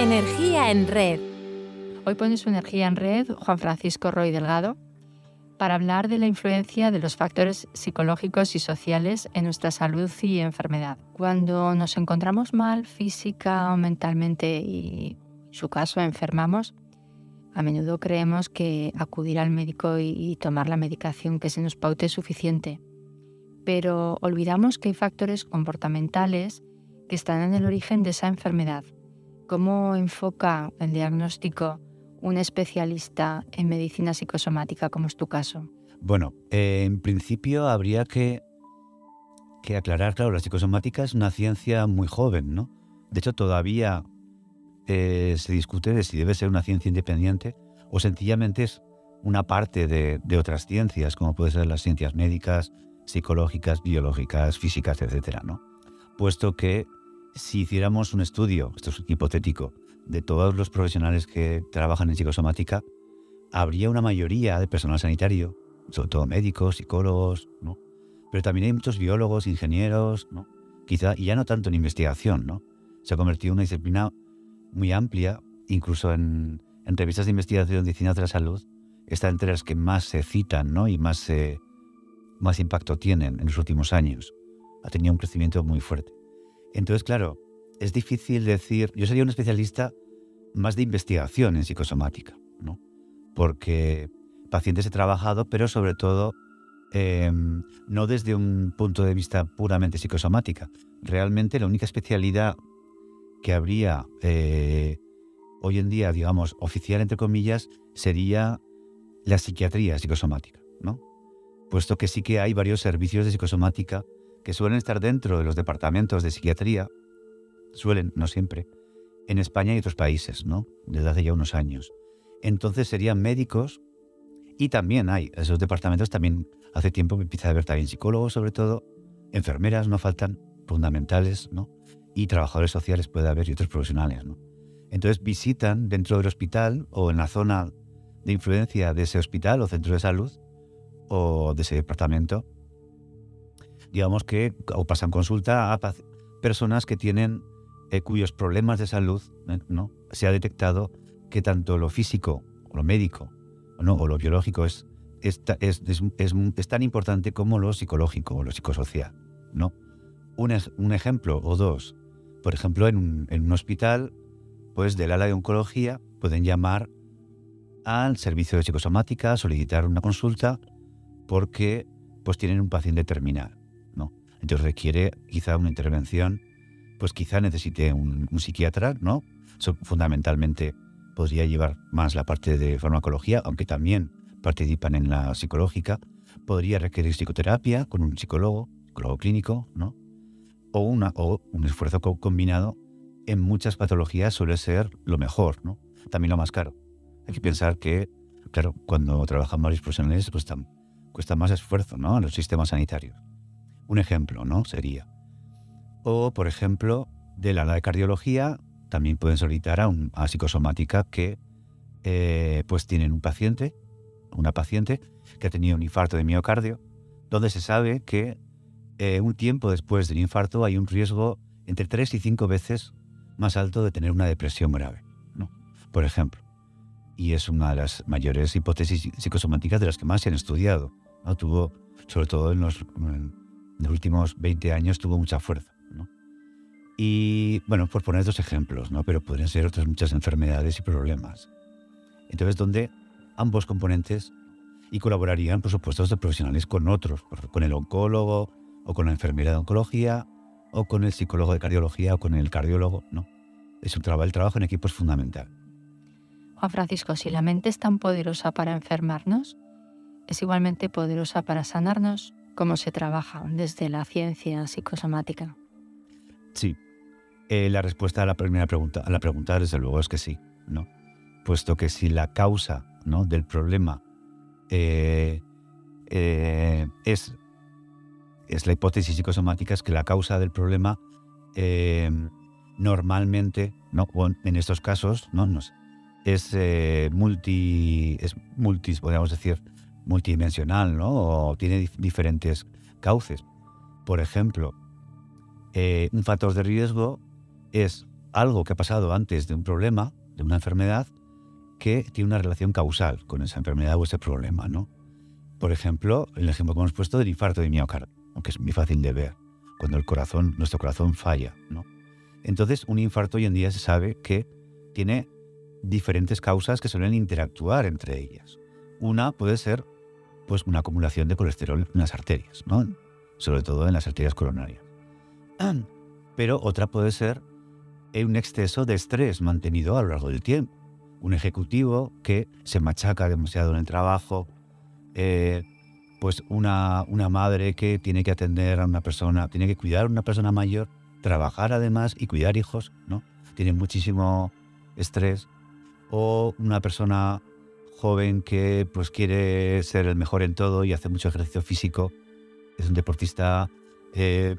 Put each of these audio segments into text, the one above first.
Energía en red. Hoy pone su energía en red Juan Francisco Roy Delgado para hablar de la influencia de los factores psicológicos y sociales en nuestra salud y enfermedad. Cuando nos encontramos mal física o mentalmente y en su caso enfermamos, a menudo creemos que acudir al médico y, tomar la medicación que se nos paute es suficiente. Pero olvidamos que hay factores comportamentales que están en el origen de esa enfermedad. ¿Cómo enfoca el diagnóstico un especialista en medicina psicosomática, como es tu caso? Bueno, eh, en principio habría que, aclarar, claro, la psicosomática es una ciencia muy joven, ¿no? De hecho, todavía eh, se discute de si debe ser una ciencia independiente o sencillamente es una parte de, otras ciencias, como pueden ser las ciencias médicas, psicológicas, biológicas, físicas, etcétera, ¿no? Puesto que si hiciéramos un estudio, esto es hipotético, de todos los profesionales que trabajan en psicosomática, habría una mayoría de personal sanitario, sobre todo médicos, psicólogos, ¿no? Pero también hay muchos biólogos, ingenieros. Quizá, y ya no tanto en investigación, ¿no? Se ha convertido en una disciplina muy amplia, incluso en, revistas de investigación de ciencias de la salud, está entre las que más se citan ¿no? y más, más impacto tienen en los últimos años. Ha tenido un crecimiento muy fuerte. Entonces, claro, es difícil decir, yo sería un especialista más de investigación en psicosomática, ¿no? porque pacientes he trabajado, pero sobre todo em, no desde un punto de vista puramente psicosomática. Realmente la única especialidad que habría eh, hoy en día, digamos, oficial, entre comillas, sería la psiquiatría psicosomática, ¿no? Puesto que sí que hay varios servicios de psicosomática que suelen estar dentro de los departamentos de psiquiatría, suelen, no siempre, en España y otros países, ¿no? Desde hace ya unos años. Entonces serían médicos y también hay, esos departamentos también hace tiempo que empieza a haber también psicólogos sobre todo, enfermeras no faltan, fundamentales, ¿no? y trabajadores sociales puede haber y otros profesionales. ¿no? Entonces visitan dentro del hospital o en la zona de influencia de ese hospital o centro de salud o de ese departamento, digamos que o pasan consulta a personas que tienen eh, cuyos problemas de salud ¿eh? ¿no? se ha detectado que tanto lo físico o lo médico o, no, o lo biológico es, es, es, es, tan importante como lo psicológico o lo psicosocial. ¿no? Un, un ejemplo o dos por ejemplo, en un, hospital, pues del ala de oncología pueden llamar al servicio de psicosomática, solicitar una consulta, porque pues tienen un paciente terminal. Entonces requiere quizá una intervención, pues quizá necesite un, psiquiatra, ¿no? fundamentalmente podría llevar más la parte de farmacología, aunque también participan en la psicológica. Podría requerir psicoterapia con un psicólogo, psicólogo clínico, ¿no? o, una, o un esfuerzo combinado en muchas patologías suele ser lo mejor, ¿no? También lo más caro. Hay que pensar que, claro, cuando trabajan varios profesionales, pues cuesta más esfuerzo, ¿no? En los sistemas sanitarios. Un ejemplo, ¿no? Sería. O, por ejemplo, de la de cardiología, también pueden solicitar a, un, psicosomática que, eh, pues, tienen un paciente, una paciente que ha tenido un infarto de miocardio, donde se sabe que eh, un tiempo después del infarto hay un riesgo entre tres y cinco veces más alto de tener una depresión grave, por ejemplo. Y es una de las mayores hipótesis psicosomáticas de las que más se han estudiado. ¿no? Tuvo, sobre todo en los, últimos 20 años, tuvo mucha fuerza. ¿no? Y bueno, por poner dos ejemplos, ¿no? pero podrían ser otras muchas enfermedades y problemas. Entonces, donde ambos componentes y colaborarían, por supuesto, de profesionales con otros, con el oncólogo, o con la enfermera de oncología, o con el psicólogo de cardiología, o con el cardiólogo, no. Es un trabajo, el trabajo en equipo es fundamental. Juan Francisco, si la mente es tan poderosa para enfermarnos, es igualmente poderosa para sanarnos, ¿cómo se trabaja desde la ciencia psicosomática? Sí. Eh, la respuesta a la primera pregunta, a la pregunta, desde luego, es que sí, ¿no? Puesto que si la causa ¿no? del problema eh, eh, es es la hipótesis psicosomática es que la causa del problema em, normalmente, ¿no? en estos casos, ¿no? es eh, multi, es multis, podríamos decir, multidimensional, ¿no? O tiene diferentes cauces. Por ejemplo, eh, un factor de riesgo es algo que ha pasado antes de un problema, de una enfermedad, que tiene una relación causal con esa enfermedad o ese problema, ¿no? Por ejemplo, el ejemplo que hemos puesto del infarto de miocardio, aunque es muy fácil de ver, cuando el corazón, nuestro corazón falla, ¿no? Entonces, un infarto hoy en día se sabe que tiene diferentes causas que suelen interactuar entre ellas. Una puede ser pues una acumulación de colesterol en las arterias, ¿no? sobre todo en las arterias coronarias. Pero otra puede ser un exceso de estrés mantenido a lo largo del tiempo. Un ejecutivo que se machaca demasiado en el trabajo, eh, pues una, una madre que tiene que atender a una persona, tiene que cuidar a una persona mayor, trabajar además y cuidar hijos, ¿no? Tiene muchísimo estrés. O una persona joven que pues quiere ser el mejor en todo y hace mucho ejercicio físico, es un deportista eh,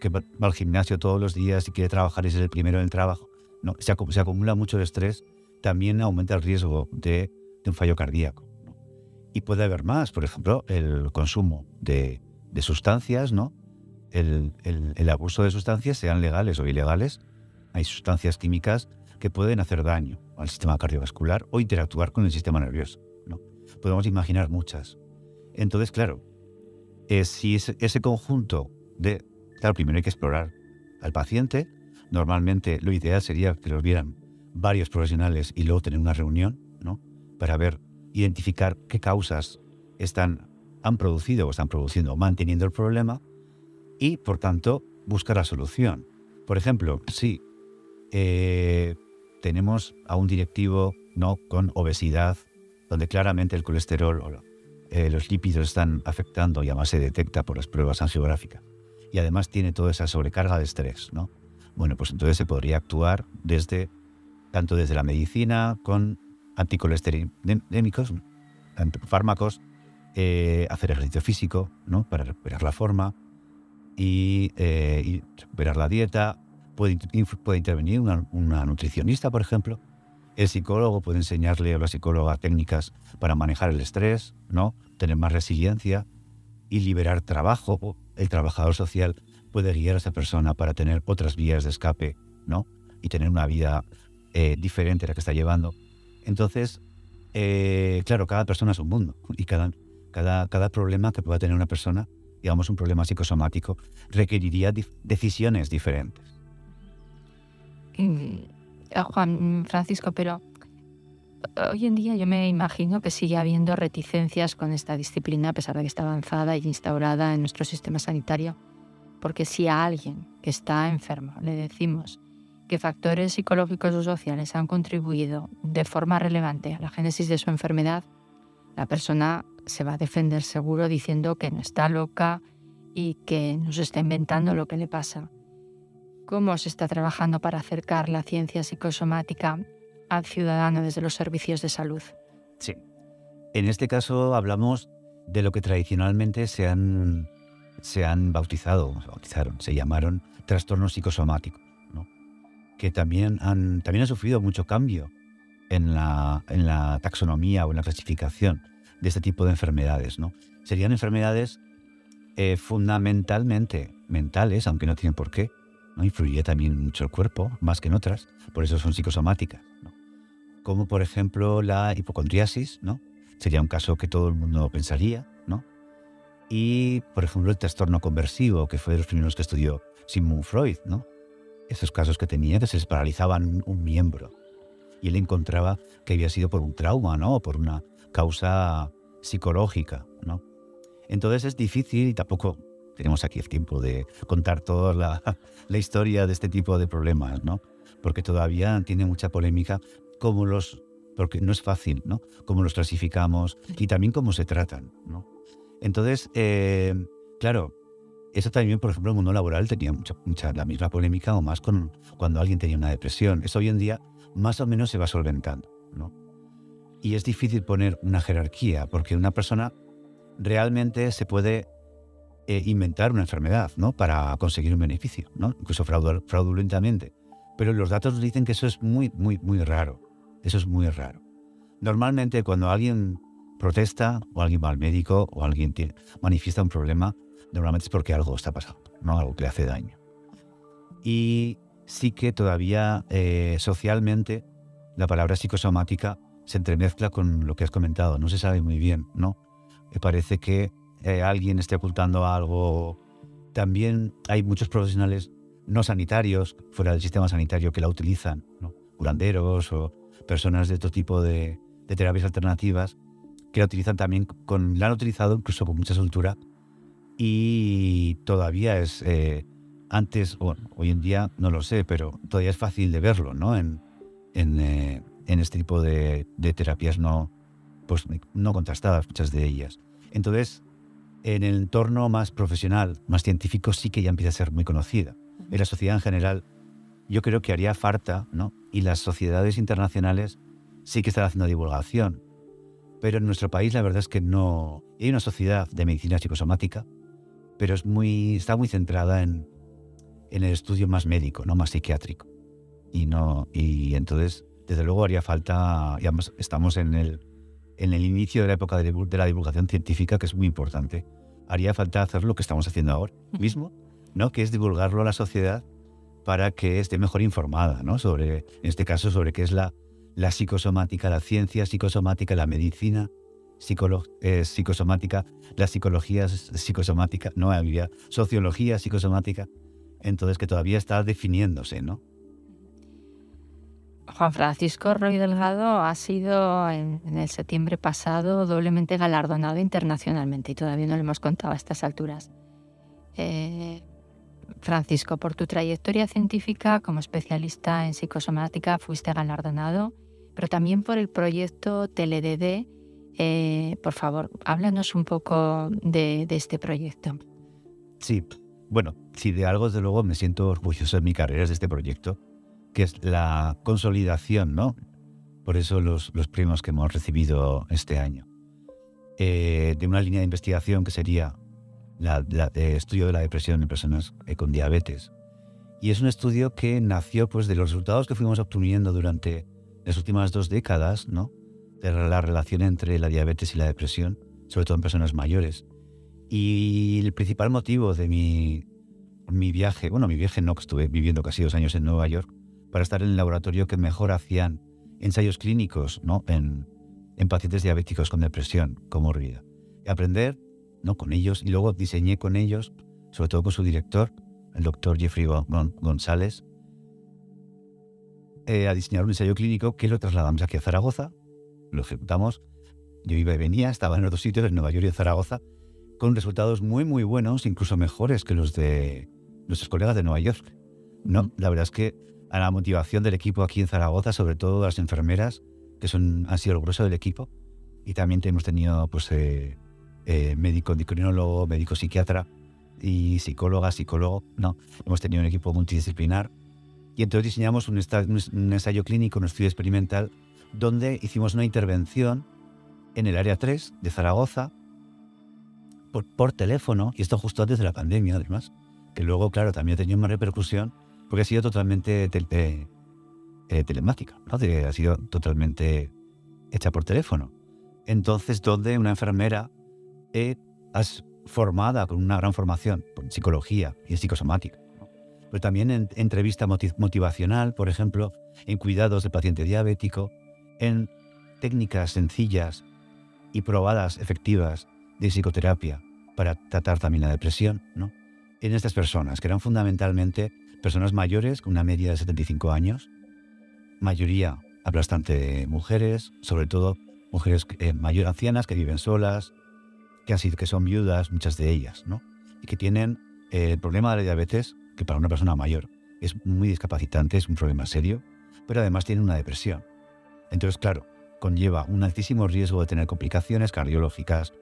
que va al gimnasio todos los días y quiere trabajar y ser el primero en el trabajo. No, se, acumula mucho estrés, también aumenta el riesgo de, un fallo cardíaco. Y puede haber más, por ejemplo, el consumo de, sustancias, ¿no? El, abuso de sustancias, sean legales o ilegales. Hay sustancias químicas que pueden hacer daño al sistema cardiovascular o interactuar con el sistema nervioso. ¿no? Podemos imaginar muchas. Entonces, claro, eh, si ese, conjunto de... Claro, primero hay que explorar al paciente. Normalmente lo ideal sería que los vieran varios profesionales y luego tener una reunión, ¿no? Para ver, identificar qué causas están, han producido o están produciendo manteniendo el problema y, por tanto, buscar la solución. Por ejemplo, si eh, tenemos a un directivo ¿no? con obesidad, donde claramente el colesterol o eh, los lípidos están afectando y además se detecta por las pruebas angiográficas. Y además tiene toda esa sobrecarga de estrés. ¿no? Bueno, pues entonces se podría actuar desde, tanto desde la medicina con anticolesterolémicos, fármacos, eh, hacer ejercicio físico ¿no? para recuperar la forma y, eh, y recuperar la dieta, Puede, intervenir una, nutricionista, por ejemplo. El psicólogo puede enseñarle a la psicóloga técnicas para manejar el estrés, ¿no? tener más resiliencia y liberar trabajo. El trabajador social puede guiar a esa persona para tener otras vías de escape ¿no? y tener una vida eh, diferente a la que está llevando. Entonces, eh, claro, cada persona es un mundo y cada, cada problema que pueda tener una persona, digamos un problema psicosomático, requeriría decisiones diferentes. Juan Francisco, pero hoy en día yo me imagino que sigue habiendo reticencias con esta disciplina, a pesar de que está avanzada y instaurada en nuestro sistema sanitario. Porque si a alguien que está enfermo le decimos que factores psicológicos o sociales han contribuido de forma relevante a la génesis de su enfermedad, la persona se va a defender seguro diciendo que no está loca y que no se está inventando lo que le pasa. ¿Cómo se está trabajando para acercar la ciencia psicosomática al ciudadano desde los servicios de salud? Sí. En este caso hablamos de lo que tradicionalmente se han, se han bautizado, se llamaron trastornos psicosomáticos, que también han, también han sufrido mucho cambio en la, en la taxonomía o en la clasificación de este tipo de enfermedades. ¿no? Serían enfermedades eh, fundamentalmente mentales, aunque no tienen por qué, ¿no? influye también mucho el cuerpo, más que en otras, por eso son psicosomáticas. Como por ejemplo la hipocondriasis, ¿no? sería un caso que todo el mundo pensaría, ¿no? y por ejemplo el trastorno conversivo, que fue de los primeros que estudió Sigmund Freud, ¿no? esos casos que tenía que se les paralizaban un miembro y él encontraba que había sido por un trauma, ¿no? O por una causa psicológica, ¿no? Entonces es difícil y tampoco tenemos aquí el tiempo de contar toda la, la, historia de este tipo de problemas, ¿no? Porque todavía tiene mucha polémica cómo los, porque no es fácil, ¿no? Cómo los clasificamos y también cómo se tratan, ¿no? Entonces, eh, claro, eso también, por ejemplo, el mundo laboral tenía mucha, mucha, la misma polémica o más con cuando alguien tenía una depresión. Eso hoy en día más o menos se va solventando, ¿no? Y es difícil poner una jerarquía porque una persona realmente se puede eh, inventar una enfermedad ¿no? para conseguir un beneficio, ¿no? incluso fraudulentamente. Pero los datos dicen que eso es muy, muy, muy raro. Eso es muy raro. Normalmente cuando alguien protesta o alguien va al médico o alguien manifiesta un problema, normalmente es porque algo está pasando, ¿no? algo que le hace daño. Y sí que todavía eh, socialmente la palabra psicosomática se entremezcla con lo que has comentado. No se sabe muy bien, ¿no? Me parece que eh, alguien esté ocultando algo. También hay muchos profesionales no sanitarios, fuera del sistema sanitario, que la utilizan, ¿no? curanderos o personas de otro tipo de, terapias alternativas, que la utilizan también, con, la han utilizado incluso con mucha soltura y todavía es, eh, antes, o hoy en día no lo sé, pero todavía es fácil de verlo, ¿no? En, en, eh, en este tipo de, de, terapias no, pues, no contrastadas, muchas de ellas. Entonces, en el entorno más profesional, más científico, sí que ya empieza a ser muy conocida. En la sociedad en general, yo creo que haría falta, ¿no? Y las sociedades internacionales sí que están haciendo divulgación. Pero en nuestro país la verdad es que no... Hay una sociedad de medicina psicosomática, pero es muy, está muy centrada en, en el estudio más médico, no más psiquiátrico. Y, no, y entonces, desde luego, haría falta, y estamos en el, en el inicio de la época de, la divulgación científica, que es muy importante. Haría falta hacer lo que estamos haciendo ahora mismo, ¿no? que es divulgarlo a la sociedad para que esté mejor informada, ¿no? sobre, en este caso, sobre qué es la, la psicosomática, la ciencia psicosomática, la medicina eh, psicosomática, la psicología psicosomática, no había sociología psicosomática, entonces que todavía está definiéndose, ¿no? Juan Francisco Roy Delgado ha sido en, el septiembre pasado doblemente galardonado internacionalmente y todavía no lo hemos contado a estas alturas. Eh, Francisco, por tu trayectoria científica como especialista en psicosomática fuiste galardonado, pero también por el proyecto TeleDD. Eh, por favor, háblanos un poco de, de este proyecto. Sí, bueno, si de algo, desde luego, me siento orgulloso en mi carrera es de este proyecto que es la consolidación, ¿no? Por eso los, los premios que hemos recibido este año. Eh, de una línea de investigación que sería la, estudio de la depresión en personas eh, con diabetes. Y es un estudio que nació pues, de los resultados que fuimos obteniendo durante las últimas dos décadas, ¿no? De la relación entre la diabetes y la depresión, sobre todo en personas mayores. Y el principal motivo de mi, mi viaje, bueno, mi viaje no, que estuve viviendo casi dos años en Nueva York, para estar en el laboratorio que mejor hacían ensayos clínicos ¿no? en, en pacientes diabéticos con depresión comórbida. Y aprender ¿no? con ellos y luego diseñé con ellos, sobre todo con su director, el doctor Jeffrey González, eh, a diseñar un ensayo clínico que lo trasladamos aquí a Zaragoza, lo ejecutamos. Yo iba y venía, estaba en los dos sitios, en Nueva York y en Zaragoza, con resultados muy, muy buenos, incluso mejores que los de nuestros colegas de Nueva York. No, la verdad es que a la motivación del equipo aquí en Zaragoza, sobre todo las enfermeras, que son, han sido el grueso del equipo. Y también hemos tenido pues, eh, eh, médico endocrinólogo, médico psiquiatra y psicóloga, psicólogo. No, hemos tenido un equipo multidisciplinar. Y entonces diseñamos un, un ensayo clínico, un estudio experimental, donde hicimos una intervención en el área 3 de Zaragoza por, teléfono, y esto justo antes de la pandemia, además, que luego, claro, también ha tenido una repercusión porque ha sido totalmente eh, telemática, ¿no? ha sido totalmente hecha por teléfono. Entonces, donde una enfermera es formada con una gran formación en psicología y en psicosomática, pero también en entrevista motivacional, por ejemplo, en cuidados del paciente diabético, en técnicas sencillas y probadas efectivas de psicoterapia para tratar también la depresión, ¿no? En estas personas, que eran fundamentalmente personas mayores con una media de 75 años, mayoría aplastante mujeres, sobre todo mujeres eh, mayores ancianas que viven solas, que, han sido, que son viudas, muchas de ellas, ¿no? y que tienen eh, el problema de la diabetes, que para una persona mayor es muy discapacitante, es un problema serio, pero además tienen una depresión. Entonces, claro, conlleva un altísimo riesgo de tener complicaciones cardiológicas,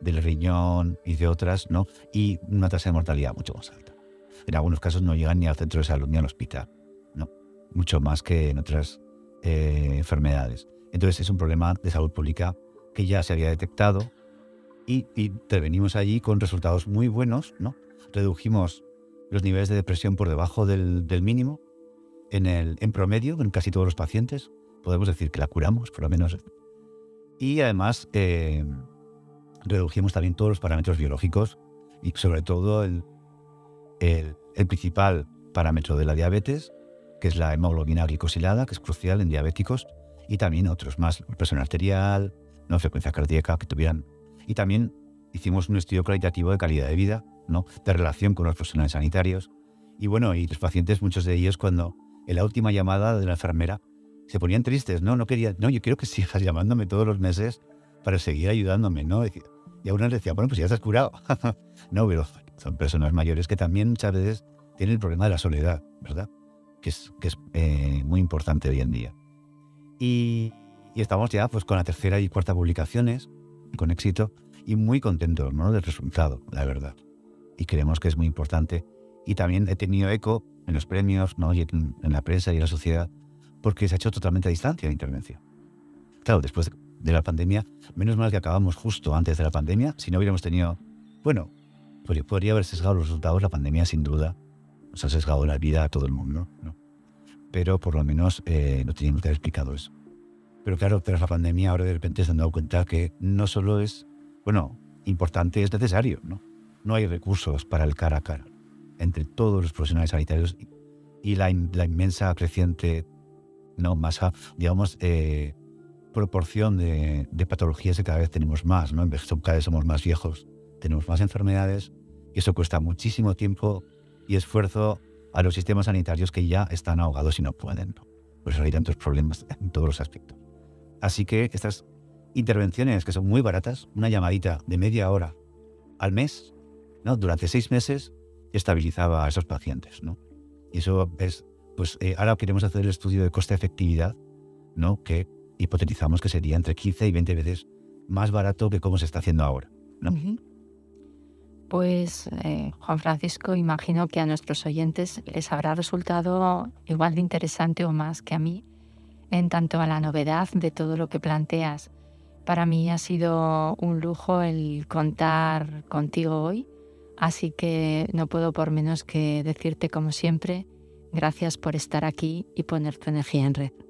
del riñón y de otras, ¿no? Y una tasa de mortalidad mucho más alta en algunos casos no llegan ni al centro de salud ni al hospital, ¿no? mucho más que en otras eh, enfermedades. Entonces es un problema de salud pública que ya se había detectado y, intervenimos allí con resultados muy buenos. ¿no? Redujimos los niveles de depresión por debajo del, mínimo en, el, en promedio en casi todos los pacientes. Podemos decir que la curamos, por lo menos. Y además eh, redujimos también todos los parámetros biológicos y sobre todo el, el, principal parámetro de la diabetes, que es la hemoglobina glicosilada, que es crucial en diabéticos, y también otros más, presión arterial, no frecuencia cardíaca, que tuvieran. Y también hicimos un estudio cualitativo de calidad de vida, ¿no? de relación con los profesionales sanitarios. Y bueno, y los pacientes, muchos de ellos, cuando en la última llamada de la enfermera, se ponían tristes, ¿no? No quería, no, yo quiero que sigas llamándome todos los meses para seguir ayudándome, ¿no? Y a uno les decía, bueno, pues ya estás curado. no, pero son personas mayores que también muchas veces tienen el problema de la soledad, ¿verdad? Que es, que es eh, muy importante hoy en día. Y, estamos ya pues con la tercera y cuarta publicaciones, con éxito, y muy contentos ¿no? del resultado, la verdad. Y creemos que es muy importante. Y también he tenido eco en los premios, ¿no? y en, en la prensa y en la sociedad, porque se ha hecho totalmente a distancia la intervención. Claro, después de la pandemia, menos mal que acabamos justo antes de la pandemia, si no hubiéramos tenido, bueno, podría, haber sesgado los resultados la pandemia sin duda, nos ha sesgado la vida a todo el mundo, ¿no? pero por lo menos eh, no teníamos que haber explicado eso. Pero claro, tras la pandemia ahora de repente se han dado cuenta que no solo es, bueno, importante, es necesario, ¿no? No hay recursos para el cara a cara entre todos los profesionales sanitarios y la, la inmensa creciente, no, masa, digamos, eh, proporción de, patologías que cada vez tenemos más, ¿no? Cada vez somos más viejos, tenemos más enfermedades y eso cuesta muchísimo tiempo y esfuerzo a los sistemas sanitarios que ya están ahogados y no pueden. Por eso hay tantos problemas en todos los aspectos. Así que estas intervenciones que son muy baratas, una llamadita de media hora al mes, ¿no? durante seis meses, estabilizaba a esos pacientes. ¿no? Y eso es, pues eh, ahora queremos hacer el estudio de coste-efectividad, ¿no? que hipotetizamos que sería entre 15 y 20 veces más barato que como se está haciendo ahora. Pues, eh, Juan Francisco, imagino que a nuestros oyentes les habrá resultado igual de interesante o más que a mí, en tanto a la novedad de todo lo que planteas. Para mí ha sido un lujo el contar contigo hoy, así que no puedo por menos que decirte, como siempre, gracias por estar aquí y poner tu energía en red.